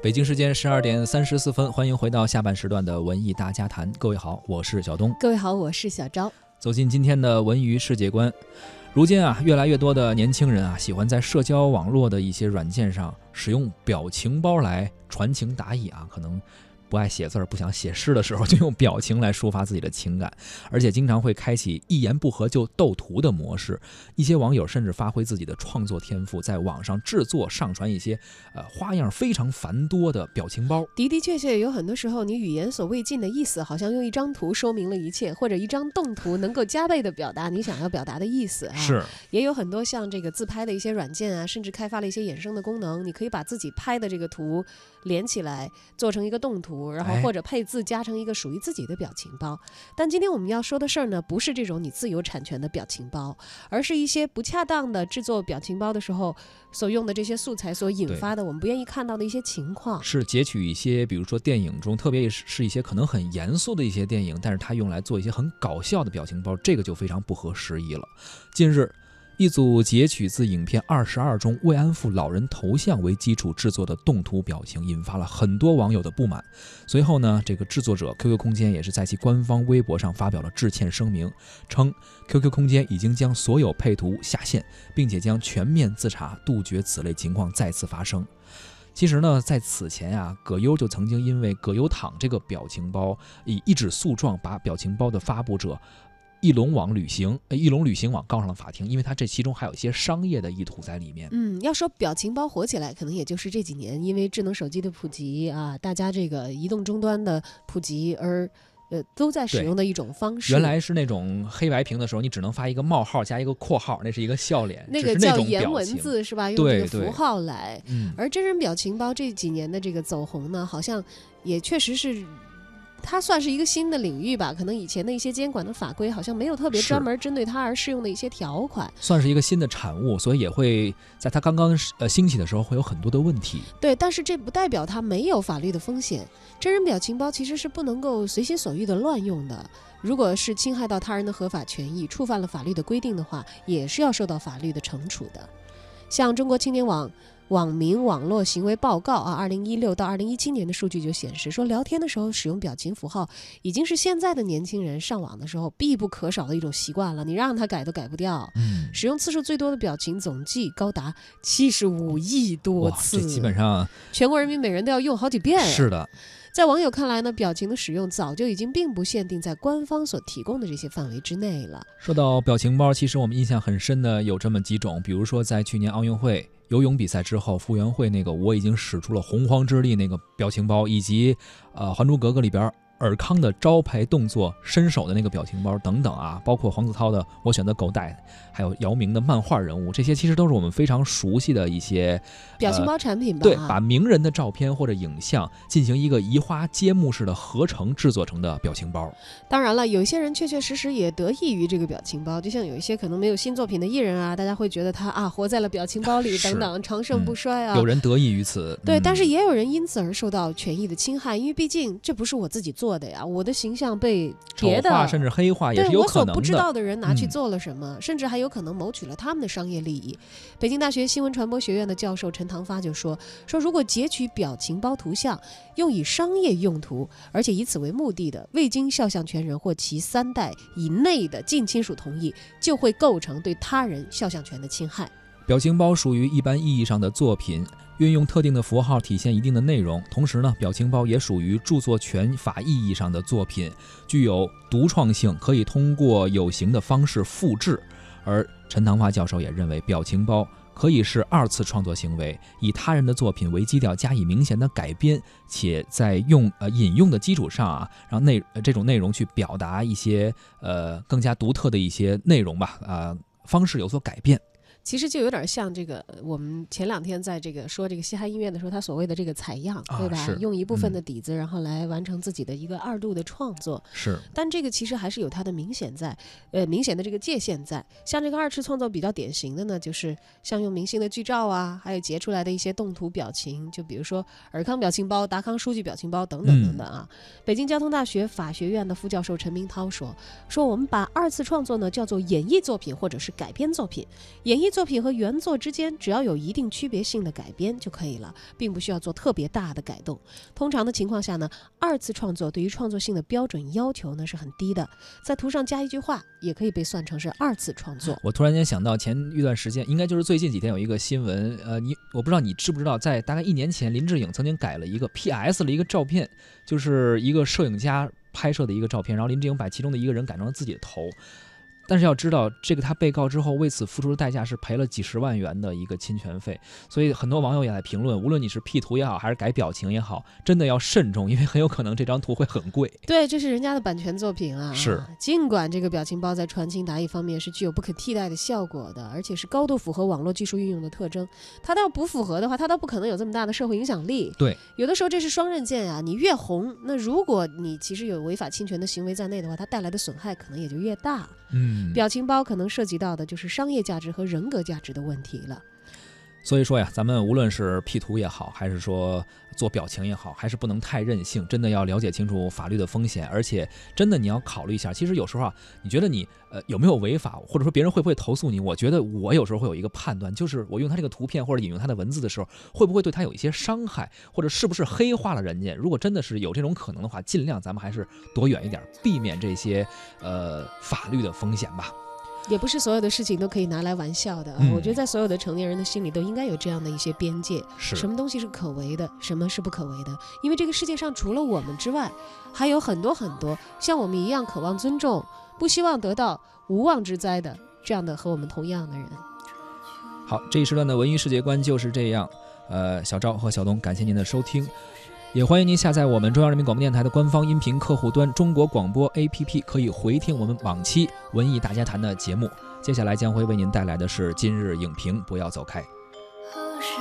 北京时间十二点三十四分，欢迎回到下半时段的文艺大家谈。各位好，我是小东。各位好，我是小昭。走进今天的文娱世界观。如今啊，越来越多的年轻人啊，喜欢在社交网络的一些软件上使用表情包来传情达意啊，可能。不爱写字儿、不想写诗的时候，就用表情来抒发自己的情感，而且经常会开启一言不合就斗图的模式。一些网友甚至发挥自己的创作天赋，在网上制作、上传一些呃花样非常繁多的表情包。的的确确，有很多时候你语言所未尽的意思，好像用一张图说明了一切，或者一张动图能够加倍的表达你想要表达的意思啊。是，也有很多像这个自拍的一些软件啊，甚至开发了一些衍生的功能，你可以把自己拍的这个图连起来，做成一个动图。然后或者配字加成一个属于自己的表情包，但今天我们要说的事儿呢，不是这种你自由产权的表情包，而是一些不恰当的制作表情包的时候所用的这些素材所引发的我们不愿意看到的一些情况。是截取一些，比如说电影中，特别是是一些可能很严肃的一些电影，但是它用来做一些很搞笑的表情包，这个就非常不合时宜了。近日。一组截取自影片《二十二》中慰安妇老人头像为基础制作的动图表情，引发了很多网友的不满。随后呢，这个制作者 QQ 空间也是在其官方微博上发表了致歉声明，称 QQ 空间已经将所有配图下线，并且将全面自查，杜绝此类情况再次发生。其实呢，在此前啊，葛优就曾经因为“葛优躺”这个表情包，以一纸诉状把表情包的发布者。翼龙网旅行，呃，翼龙旅行网告上了法庭，因为它这其中还有一些商业的意图在里面。嗯，要说表情包火起来，可能也就是这几年，因为智能手机的普及啊，大家这个移动终端的普及而，呃，都在使用的一种方式。原来是那种黑白屏的时候，你只能发一个冒号加一个括号，那是一个笑脸，那个叫颜文字是吧？用这个符号来。嗯。而真人表情包这几年的这个走红呢，好像也确实是。它算是一个新的领域吧，可能以前的一些监管的法规好像没有特别专门针对它而适用的一些条款，算是一个新的产物，所以也会在它刚刚呃兴起的时候会有很多的问题。对，但是这不代表它没有法律的风险。真人表情包其实是不能够随心所欲的乱用的，如果是侵害到他人的合法权益，触犯了法律的规定的话，也是要受到法律的惩处的。像中国青年网。网民网络行为报告啊，二零一六到二零一七年的数据就显示说，聊天的时候使用表情符号已经是现在的年轻人上网的时候必不可少的一种习惯了。你让他改都改不掉。嗯，使用次数最多的表情总计高达七十五亿多次，这基本上全国人民每人都要用好几遍。是的。在网友看来呢，表情的使用早就已经并不限定在官方所提供的这些范围之内了。说到表情包，其实我们印象很深的有这么几种，比如说在去年奥运会游泳比赛之后，傅园慧那个我已经使出了洪荒之力那个表情包，以及呃《还珠格格》里边。尔康的招牌动作、伸手的那个表情包等等啊，包括黄子韬的“我选择狗带”，还有姚明的漫画人物，这些其实都是我们非常熟悉的一些表情包产品吧？对，把名人的照片或者影像进行一个移花接木式的合成制作成的表情包。当然了，有一些人确确实实也得益于这个表情包，就像有一些可能没有新作品的艺人啊，大家会觉得他啊活在了表情包里等等，长盛不衰啊。有人得益于此，对，但是也有人因此而受到权益的侵害，因为毕竟这不是我自己做。做的呀，我的形象被别的甚至黑化也是有可能的。我所不知道的人拿去做了什么，甚至还有可能谋取了他们的商业利益。北京大学新闻传播学院的教授陈唐发就说：“说如果截取表情包图像用以商业用途，而且以此为目的的，未经肖像权人或其三代以内的近亲属同意，就会构成对他人肖像权的侵害。”表情包属于一般意义上的作品。运用特定的符号体现一定的内容，同时呢，表情包也属于著作权法意义上的作品，具有独创性，可以通过有形的方式复制。而陈唐发教授也认为，表情包可以是二次创作行为，以他人的作品为基调加以明显的改编，且在用呃引用的基础上啊，让内这种内容去表达一些呃更加独特的一些内容吧，啊，方式有所改变。其实就有点像这个，我们前两天在这个说这个嘻哈音乐的时候，他所谓的这个采样，对吧？用一部分的底子，然后来完成自己的一个二度的创作。是。但这个其实还是有它的明显在，呃，明显的这个界限在。像这个二次创作比较典型的呢，就是像用明星的剧照啊，还有截出来的一些动图表情，就比如说尔康表情包、达康书记表情包等等等等啊。北京交通大学法学院的副教授陈明涛说：“说我们把二次创作呢叫做演绎作品或者是改编作品，演绎。”作品和原作之间只要有一定区别性的改编就可以了，并不需要做特别大的改动。通常的情况下呢，二次创作对于创作性的标准要求呢是很低的，在图上加一句话也可以被算成是二次创作。我突然间想到，前一段时间应该就是最近几天有一个新闻，呃，你我不知道你知不知道，在大概一年前，林志颖曾经改了一个 PS 了一个照片，就是一个摄影家拍摄的一个照片，然后林志颖把其中的一个人改成了自己的头。但是要知道，这个他被告之后为此付出的代价是赔了几十万元的一个侵权费，所以很多网友也在评论，无论你是 P 图也好，还是改表情也好，真的要慎重，因为很有可能这张图会很贵。对，这是人家的版权作品啊。是，尽管这个表情包在传情达意方面是具有不可替代的效果的，而且是高度符合网络技术运用的特征，它倒不符合的话，它倒不可能有这么大的社会影响力。对，有的时候这是双刃剑啊，你越红，那如果你其实有违法侵权的行为在内的话，它带来的损害可能也就越大。嗯，表情包可能涉及到的就是商业价值和人格价值的问题了。所以说呀，咱们无论是 P 图也好，还是说做表情也好，还是不能太任性，真的要了解清楚法律的风险，而且真的你要考虑一下。其实有时候啊，你觉得你呃有没有违法，或者说别人会不会投诉你？我觉得我有时候会有一个判断，就是我用他这个图片或者引用他的文字的时候，会不会对他有一些伤害，或者是不是黑化了人家？如果真的是有这种可能的话，尽量咱们还是躲远一点，避免这些呃法律的风险吧。也不是所有的事情都可以拿来玩笑的。嗯我觉得在所有的成年人的心里都应该有这样的一些边界，是什么东西是可为的，什么是不可为的。因为这个世界上除了我们之外，还有很多很多像我们一样渴望尊重、不希望得到无妄之灾的这样的和我们同样的人。好，这一时段的文艺世界观就是这样。呃，小赵和小东，感谢您的收听，也欢迎您下载我们中央人民广播电台的官方音频客户端中国广播 APP，可以回听我们往期文艺大家谈的节目。接下来将会为您带来的是今日影评，不要走开。何时